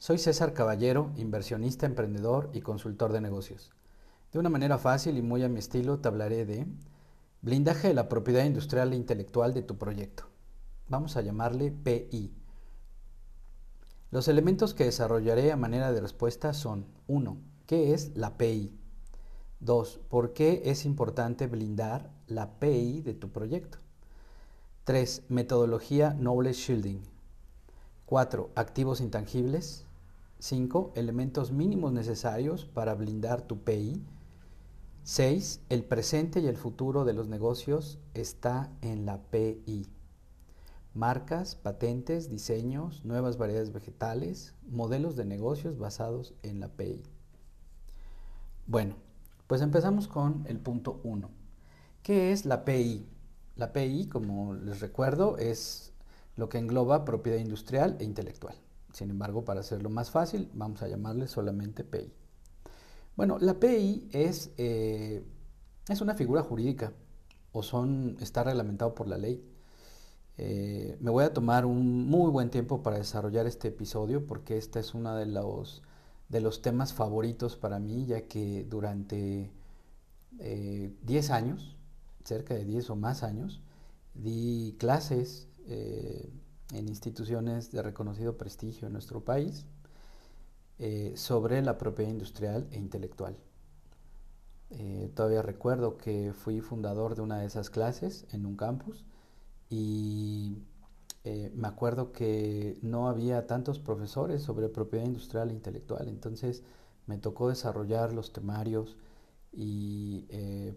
Soy César Caballero, inversionista, emprendedor y consultor de negocios. De una manera fácil y muy a mi estilo te hablaré de blindaje de la propiedad industrial e intelectual de tu proyecto. Vamos a llamarle PI. Los elementos que desarrollaré a manera de respuesta son 1. ¿Qué es la PI? 2. ¿Por qué es importante blindar la PI de tu proyecto? 3. Metodología Knowledge Shielding. 4. Activos intangibles. 5. Elementos mínimos necesarios para blindar tu PI. 6. El presente y el futuro de los negocios está en la PI. Marcas, patentes, diseños, nuevas variedades vegetales, modelos de negocios basados en la PI. Bueno, pues empezamos con el punto 1. ¿Qué es la PI? La PI, como les recuerdo, es lo que engloba propiedad industrial e intelectual. Sin embargo, para hacerlo más fácil, vamos a llamarle solamente PI. Bueno, la PI es, eh, es una figura jurídica o son, está reglamentado por la ley. Eh, me voy a tomar un muy buen tiempo para desarrollar este episodio porque este es uno de los, de los temas favoritos para mí, ya que durante 10 eh, años, cerca de 10 o más años, di clases en instituciones de reconocido prestigio en nuestro país eh, sobre la propiedad industrial e intelectual. Eh, todavía recuerdo que fui fundador de una de esas clases en un campus y eh, me acuerdo que no había tantos profesores sobre propiedad industrial e intelectual, entonces me tocó desarrollar los temarios y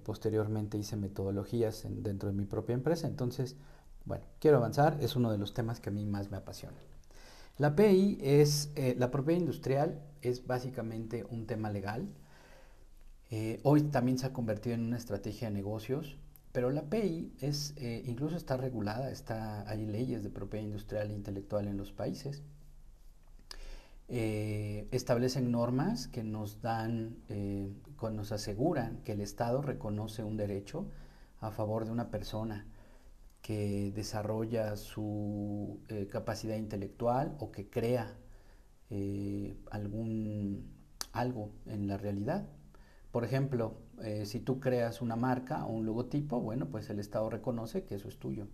posteriormente hice metodologías dentro de mi propia empresa, entonces bueno, quiero avanzar, es uno de los temas que a mí más me apasiona. La PI es, eh, la propiedad industrial es básicamente un tema legal. Eh, hoy también se ha convertido en una estrategia de negocios, pero la PI es, eh, incluso está regulada, está, hay leyes de propiedad industrial e intelectual en los países. establecen normas que nos dan, nos aseguran que el Estado reconoce un derecho a favor de una persona que desarrolla su eh, capacidad intelectual o que crea eh, algún, algo en la realidad. Por ejemplo, eh, si tú creas una marca o un logotipo, bueno, pues el Estado reconoce que eso es tuyo.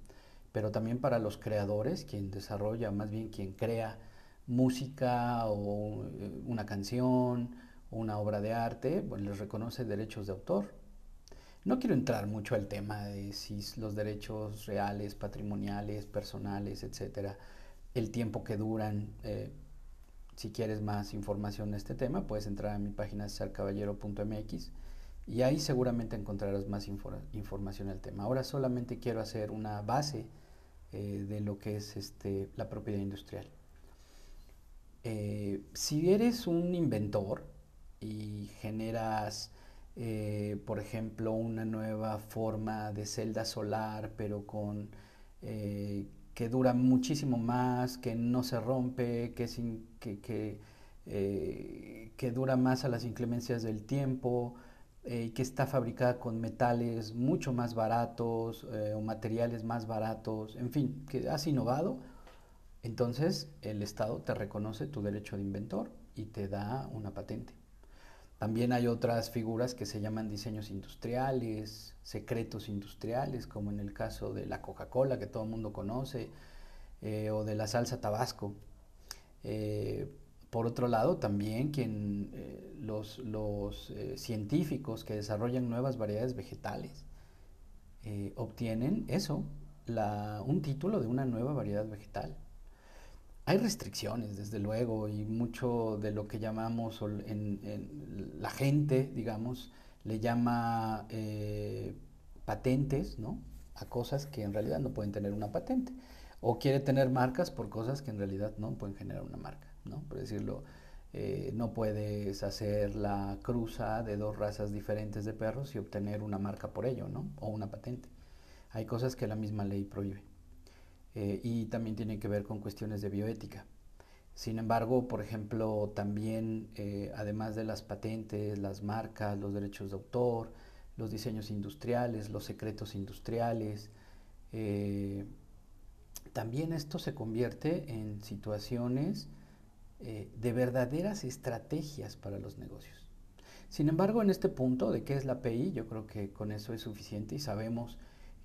Pero también para los creadores, quien desarrolla, más bien quien crea música o una canción o una obra de arte, pues les reconoce derechos de autor. No quiero entrar mucho al tema de si los derechos reales, patrimoniales, personales, etcétera, el tiempo que duran. Eh, si quieres más información de este tema, puedes entrar a mi página sarcaballero.mx y ahí seguramente encontrarás más información del tema. Ahora solamente quiero hacer una base eh, de lo que es este, la propiedad industrial. Eh, si eres un inventor y generas eh, por ejemplo, una nueva forma de celda solar, pero con eh, que dura muchísimo más, que no se rompe, que, eh, dura más a las inclemencias del tiempo, y que está fabricada con metales mucho más baratos o materiales más baratos, en fin, que has innovado, entonces el Estado te reconoce tu derecho de inventor y te da una patente. También hay otras figuras que se llaman diseños industriales, secretos industriales, como en el caso de la Coca-Cola que todo el mundo conoce, eh, o de la salsa Tabasco. Eh, por otro lado, también quien, eh, los, científicos que desarrollan nuevas variedades vegetales obtienen eso, un título de una nueva variedad vegetal. Hay restricciones, desde luego, y mucho de lo que llamamos en, la gente, digamos, le llama eh, patentes, ¿no? A cosas que en realidad no pueden tener una patente. O quiere tener marcas por cosas que en realidad no pueden generar una marca, ¿no? Por decirlo, eh, no puedes hacer la cruza de dos razas diferentes de perros y obtener una marca por ello, ¿no? O una patente. Hay cosas que la misma ley prohíbe. Eh, y también tiene que ver con cuestiones de bioética. Sin embargo, por ejemplo, también, eh, además de las patentes, las marcas, los derechos de autor, los diseños industriales, los secretos industriales, eh, también esto se convierte en situaciones eh, de verdaderas estrategias para los negocios. Sin embargo, en este punto de qué es la API, yo creo que con eso es suficiente y sabemos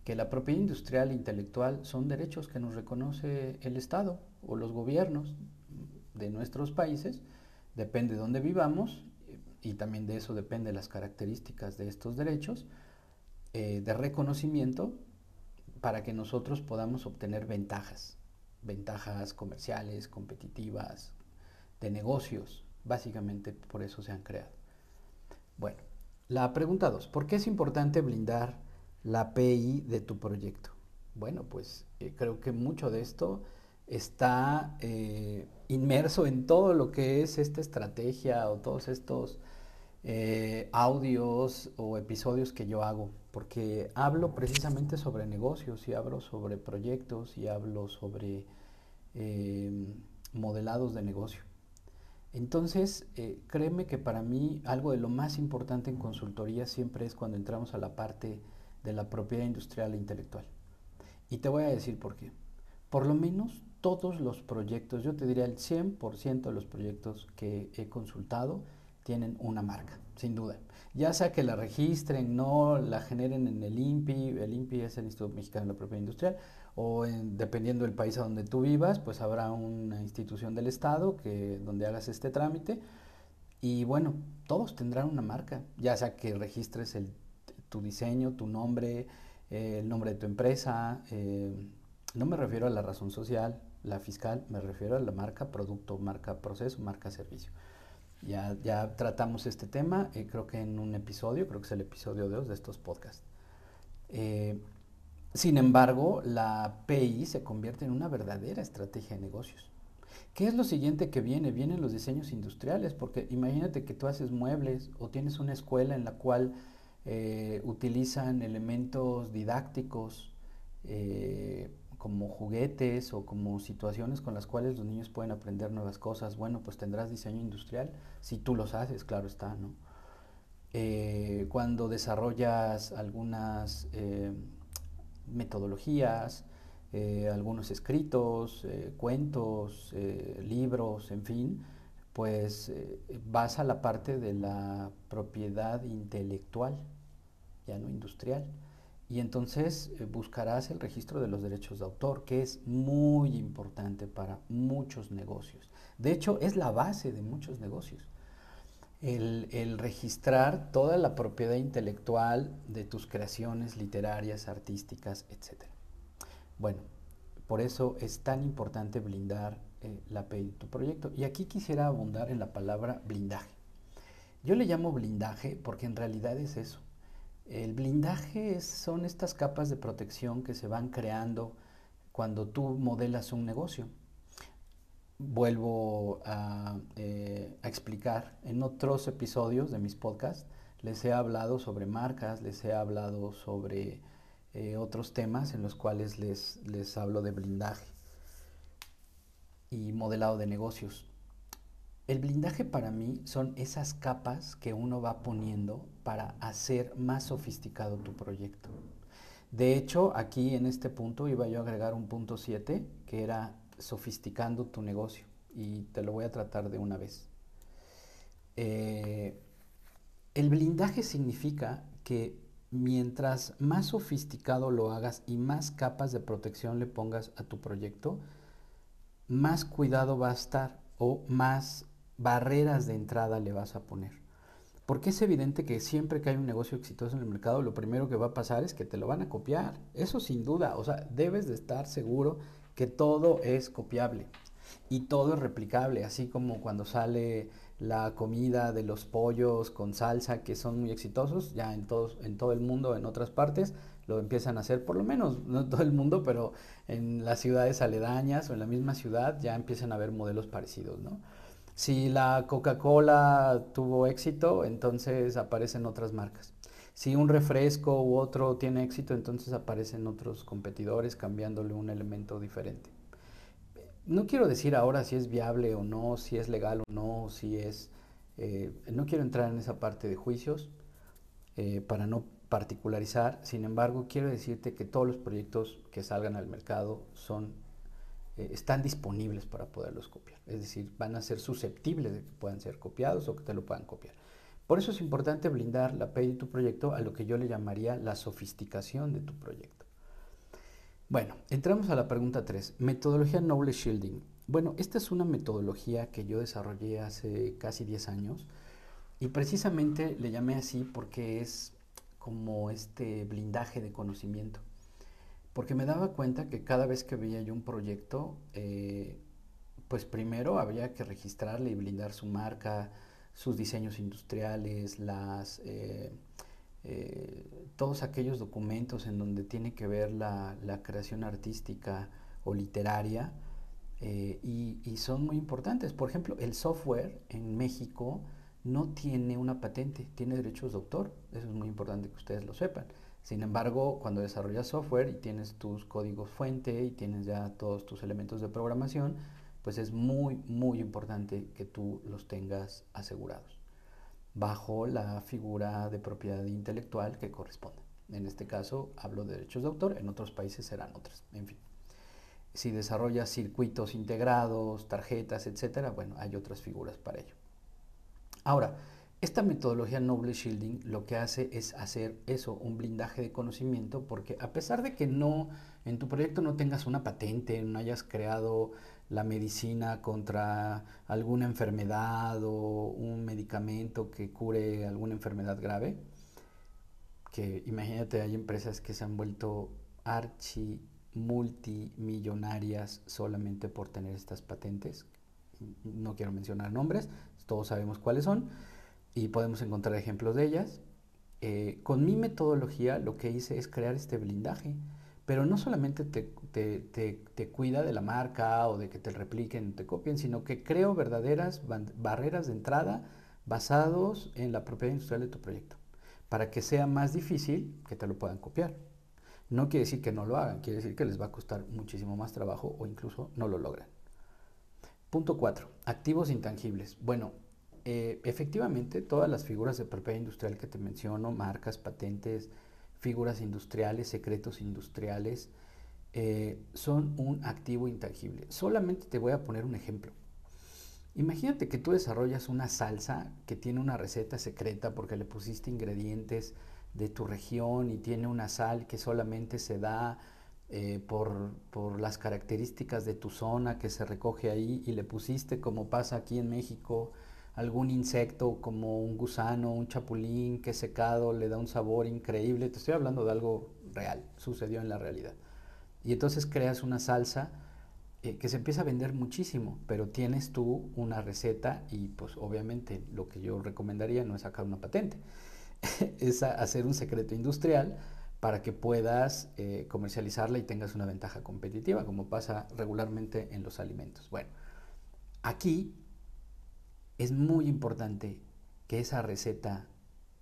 que la propiedad industrial e intelectual son derechos que nos reconoce el Estado o los gobiernos de nuestros países, depende de dónde vivamos y también de eso depende las características de estos derechos, eh, de reconocimiento para que nosotros podamos obtener ventajas, ventajas comerciales, competitivas, de negocios, básicamente por eso se han creado. Bueno, la pregunta 2, ¿por qué es importante blindar la API de tu proyecto? Bueno, pues eh, creo que mucho de esto está eh, inmerso en todo lo que es esta estrategia o todos estos eh, audios o episodios que yo hago, porque hablo precisamente sobre negocios y hablo sobre proyectos y hablo sobre modelados de negocio. Entonces, créeme que para mí algo de lo más importante en consultoría siempre es cuando entramos a la parte de la propiedad industrial e intelectual. Y te voy a decir por qué. Por lo menos todos los proyectos, yo te diría el 100% de los proyectos que he consultado tienen una marca, sin duda. Ya sea que la registren, no la generen en el INPI, el INPI es el Instituto Mexicano de la Propiedad Industrial, o dependiendo del país a donde tú vivas, pues habrá una institución del Estado que, donde hagas este trámite. Y bueno, todos tendrán una marca, ya sea que registres el tu diseño, tu nombre, eh, el nombre de tu empresa. Eh, no me refiero a la razón social, la fiscal, me refiero a la marca producto, marca proceso, marca servicio. Ya, ya tratamos este tema, eh, creo que en un episodio, creo que es el episodio 2 de estos podcasts. sin embargo, la PI se convierte en una verdadera estrategia de negocios. ¿Qué es lo siguiente que viene? Vienen los diseños industriales, porque imagínate que tú haces muebles o tienes una escuela en la cual eh, utilizan elementos didácticos eh, como juguetes o como situaciones con las cuales los niños pueden aprender nuevas cosas. Bueno, pues tendrás diseño industrial si tú los haces, claro está, ¿no? Eh, cuando desarrollas algunas metodologías, algunos escritos, cuentos, libros, en fin, pues eh, vas a la parte de la propiedad intelectual, ya no industrial. Y entonces eh, buscarás el registro de los derechos de autor, que es muy importante para muchos negocios. De hecho, es la base de muchos negocios. El, el, registrar toda la propiedad intelectual de tus creaciones literarias, artísticas, etc. Bueno, por eso es tan importante blindar la API de tu proyecto. Y aquí quisiera abundar en la palabra blindaje. Yo le llamo blindaje porque en realidad es eso. El blindaje son estas capas de protección que se van creando cuando tú modelas un negocio. Vuelvo a, eh, a explicar en otros episodios de mis podcasts, les he hablado sobre marcas, les he hablado sobre eh, otros temas en los cuales les, les hablo de blindaje y modelado de negocios. El blindaje para mí son esas capas que uno va poniendo para hacer más sofisticado tu proyecto. De hecho, aquí en este punto iba yo a agregar un punto 7, que era sofisticando tu negocio, y te lo voy a tratar de una vez. Eh, el blindaje significa que mientras más sofisticado lo hagas y más capas de protección le pongas a tu proyecto, más cuidado va a estar o más barreras de entrada le vas a poner. Porque es evidente que siempre que hay un negocio exitoso en el mercado, lo primero que va a pasar es que te lo van a copiar. Eso sin duda, o sea, debes de estar seguro que todo es copiable y todo es replicable, así como cuando sale la comida de los pollos con salsa que son muy exitosos ya en, en todo el mundo, en otras partes, lo empiezan a hacer, por lo menos, no todo el mundo, pero en las ciudades aledañas o en la misma ciudad ya empiezan a haber modelos parecidos, ¿no? Si la Coca-Cola tuvo éxito, entonces aparecen otras marcas. Si un refresco u otro tiene éxito, entonces aparecen otros competidores cambiándole un elemento diferente. No quiero decir ahora si es viable o no, si es legal o no, si es... Eh, no quiero entrar en esa parte de juicios eh, para no particularizar, sin embargo, quiero decirte que todos los proyectos que salgan al mercado son, eh, están disponibles para poderlos copiar. es decir, van a ser susceptibles de que puedan ser copiados o que te lo puedan copiar. Por eso es importante blindar la API de tu proyecto a lo que yo le llamaría la sofisticación de tu proyecto. Bueno, entramos a la pregunta 3, metodología Knowledge Shielding. Bueno, esta es una metodología que yo desarrollé hace casi 10 años y precisamente le llamé así porque es como este blindaje de conocimiento. Porque me daba cuenta que cada vez que veía yo un proyecto, eh, pues primero había que registrarle y blindar su marca, sus diseños industriales, las, eh, eh, todos aquellos documentos en donde tiene que ver la, creación artística o literaria y, y, son muy importantes. Por ejemplo, el software en México no tiene una patente, tiene derechos de autor. Eso es muy importante que ustedes lo sepan. Sin embargo, cuando desarrollas software y tienes tus códigos fuente y tienes ya todos tus elementos de programación, pues es muy, muy importante que tú los tengas asegurados bajo la figura de propiedad intelectual que corresponde. En este caso hablo de derechos de autor, en otros países serán otros. En fin, si desarrollas circuitos integrados, tarjetas, etcétera, bueno, hay otras figuras para ello. Ahora, esta metodología Noble Shielding lo que hace es hacer eso, un blindaje de conocimiento, porque a pesar de que no en tu proyecto no tengas una patente, no hayas creado la medicina contra alguna enfermedad o un medicamento que cure alguna enfermedad grave, que imagínate, hay empresas que se han vuelto archi multimillonarias solamente por tener estas patentes. No quiero mencionar nombres, todos sabemos cuáles son y podemos encontrar ejemplos de ellas. Eh, con mi metodología lo que hice es crear este blindaje, pero no solamente te, cuida de la marca o de que te repliquen, te copien, sino que creo verdaderas barreras de entrada basados en la propiedad industrial de tu proyecto, para que sea más difícil que te lo puedan copiar. No quiere decir que no lo hagan, quiere decir que les va a costar muchísimo más trabajo o incluso no lo logran. Punto 4. Activos intangibles. Bueno, eh, efectivamente, todas las figuras de propiedad industrial que te menciono, marcas, patentes, figuras industriales, secretos industriales, eh, son un activo intangible. Solamente te voy a poner un ejemplo. Imagínate que tú desarrollas una salsa que tiene una receta secreta porque le pusiste ingredientes de tu región y tiene una sal que solamente se da eh, por, por, las características de tu zona que se recoge ahí y le pusiste como pasa aquí en México algún insecto como un gusano, un chapulín que secado le da un sabor increíble. Te estoy hablando de algo real, sucedió en la realidad. Y entonces creas una salsa eh, que se empieza a vender muchísimo, pero tienes tú una receta y pues obviamente lo que yo recomendaría no es sacar una patente, es hacer un secreto industrial para que puedas eh, comercializarla y tengas una ventaja competitiva, como pasa regularmente en los alimentos. Bueno, aquí es muy importante que esa receta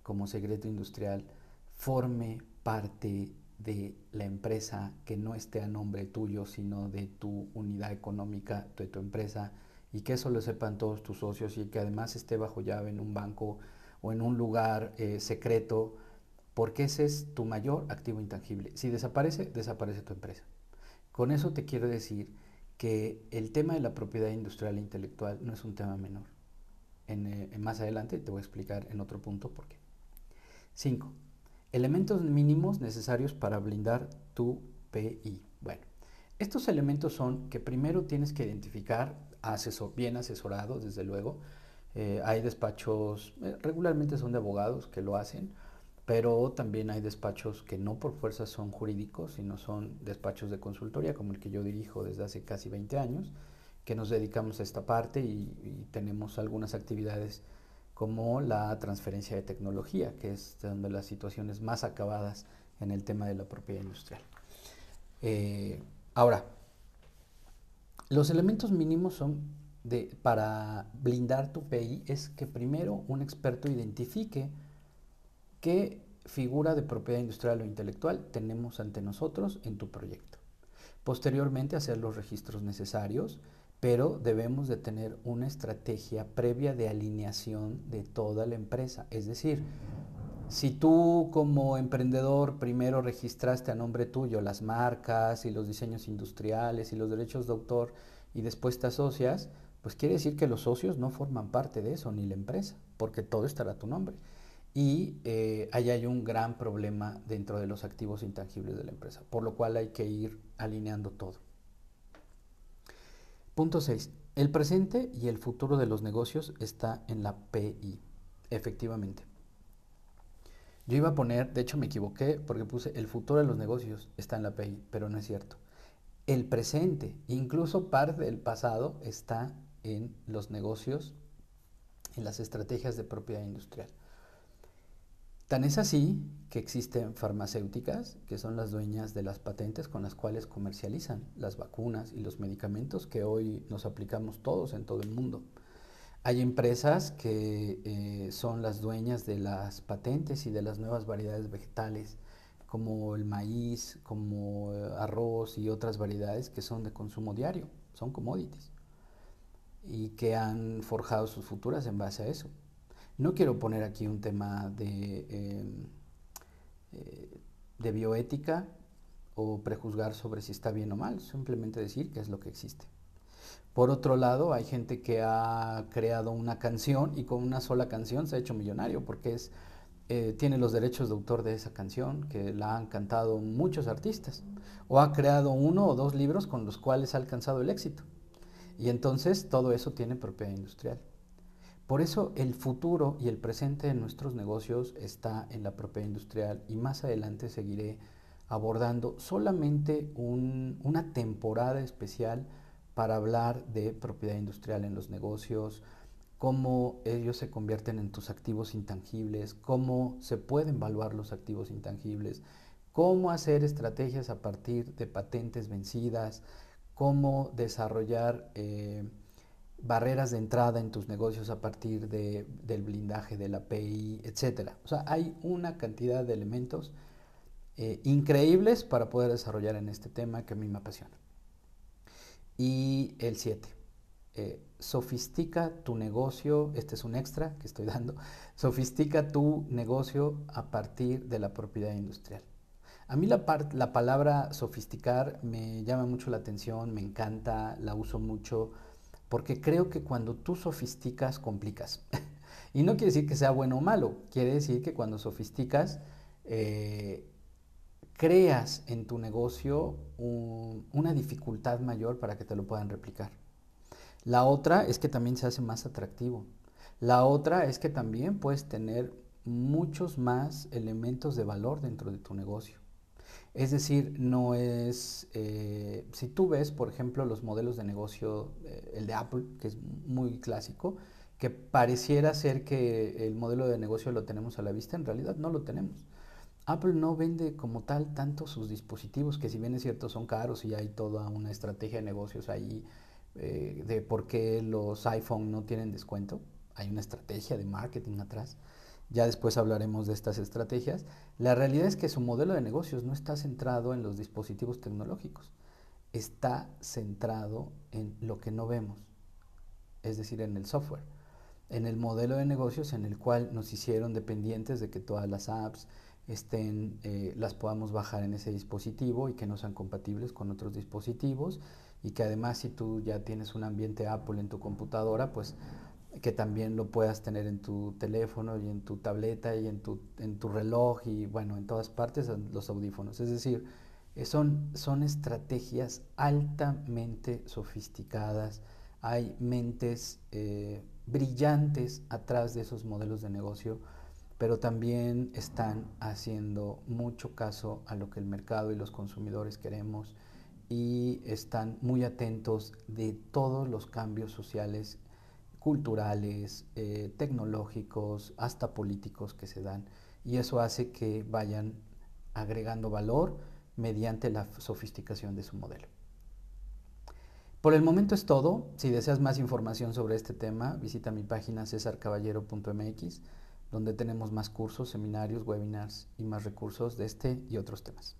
como secreto industrial forme parte de la empresa que no esté a nombre tuyo, sino de tu unidad económica, de tu empresa, y que eso lo sepan todos tus socios y que además esté bajo llave en un banco o en un lugar eh, secreto, porque ese es tu mayor activo intangible. Si desaparece, desaparece tu empresa. Con eso te quiero decir que el tema de la propiedad industrial e intelectual no es un tema menor. Eh, en, más adelante te voy a explicar en otro punto por qué. 5. Elementos mínimos necesarios para blindar tu PI. Bueno, estos elementos son que primero tienes que identificar, asesor, bien asesorados, desde luego. Eh, hay despachos, eh, regularmente son de abogados que lo hacen, pero también hay despachos que no por fuerza son jurídicos, sino son despachos de consultoría, como el que yo dirijo desde hace casi 20 años, que nos dedicamos a esta parte y, tenemos algunas actividades como la transferencia de tecnología, que es donde las situaciones más acabadas en el tema de la propiedad industrial. Eh, ahora, los elementos mínimos son de, para blindar tu PI es que primero un experto identifique qué figura de propiedad industrial o intelectual tenemos ante nosotros en tu proyecto. Posteriormente hacer los registros necesarios, pero debemos de tener una estrategia previa de alineación de toda la empresa. Es decir, si tú como emprendedor primero registraste a nombre tuyo las marcas y los diseños industriales y los derechos de autor y después te asocias, pues quiere decir que los socios no forman parte de eso, ni la empresa, porque todo estará a tu nombre. Y eh, ahí hay un gran problema dentro de los activos intangibles de la empresa, por lo cual hay que ir alineando todo. Punto 6. El presente y el futuro de los negocios está en la PI, efectivamente. Yo iba a poner, de hecho me equivoqué porque puse el futuro de los negocios está en la PI, pero no es cierto. El presente, incluso parte del pasado, está en los negocios, en las estrategias de propiedad industrial. Tan es así que existen farmacéuticas que son las dueñas de las patentes con las cuales comercializan las vacunas y los medicamentos que hoy nos aplicamos todos en todo el mundo. Hay empresas que eh, son las dueñas de las patentes y de las nuevas variedades vegetales, como el maíz, como eh, arroz y otras variedades que son de consumo diario, son commodities, y que han forjado sus futuras en base a eso. No quiero poner aquí un tema de, em, eh, de bioética o prejuzgar sobre si está bien o mal, simplemente decir que es lo que existe. Por otro lado, hay gente que ha creado una canción y con una sola canción se ha hecho millonario porque es, eh, tiene los derechos de autor de esa canción, que la han cantado muchos artistas, o ha creado uno o dos libros con los cuales ha alcanzado el éxito. Y entonces todo eso tiene propiedad industrial. Por eso el futuro y el presente de nuestros negocios está en la propiedad industrial y más adelante seguiré abordando solamente una temporada especial para hablar de propiedad industrial en los negocios, cómo ellos se convierten en tus activos intangibles, cómo se pueden evaluar los activos intangibles, cómo hacer estrategias a partir de patentes vencidas, cómo desarrollar eh, barreras de entrada en tus negocios a partir de, del blindaje de la API, etc. O sea, hay una cantidad de elementos eh, increíbles para poder desarrollar en este tema que a mí me apasiona. Y el 7. Eh, sofistica tu negocio, este es un extra que estoy dando, sofistica tu negocio a partir de la propiedad industrial. A mí la, la palabra sofisticar me llama mucho la atención, me encanta, la uso mucho porque creo que cuando tú sofisticas, complicas. y no quiere decir que sea bueno o malo, quiere decir que cuando sofisticas, eh, creas en tu negocio una dificultad mayor para que te lo puedan replicar. La otra es que también se hace más atractivo. La otra es que también puedes tener muchos más elementos de valor dentro de tu negocio. Es decir, no es, eh, si tú ves, por ejemplo, los modelos de negocio, eh, el de Apple, que es muy clásico, que pareciera ser que el modelo de negocio lo tenemos a la vista, en realidad no lo tenemos. Apple no vende como tal tanto sus dispositivos, que si bien es cierto son caros y hay toda una estrategia de negocios ahí eh, de por qué los iPhone no tienen descuento, hay una estrategia de marketing atrás ya después hablaremos de estas estrategias, la realidad es que su modelo de negocios no está centrado en los dispositivos tecnológicos, está centrado en lo que no vemos, es decir, en el software, en el modelo de negocios en el cual nos hicieron dependientes de que todas las apps estén, eh, las podamos bajar en ese dispositivo y que no sean compatibles con otros dispositivos y que además si tú ya tienes un ambiente Apple en tu computadora, pues que también lo puedas tener en tu teléfono y en tu tableta y en tu, en tu reloj y bueno, en todas partes los audífonos. Es decir, eh, son, son estrategias altamente sofisticadas, hay mentes eh, brillantes atrás de esos modelos de negocio, pero también están haciendo mucho caso a lo que el mercado y los consumidores queremos y están muy atentos de todos los cambios sociales culturales, eh, tecnológicos, hasta políticos que se dan. Y eso hace que vayan agregando valor mediante la sofisticación de su modelo. Por el momento es todo. Si deseas más información sobre este tema, visita mi página cesarcaballero.mx, donde tenemos más cursos, seminarios, webinars y más recursos de este y otros temas.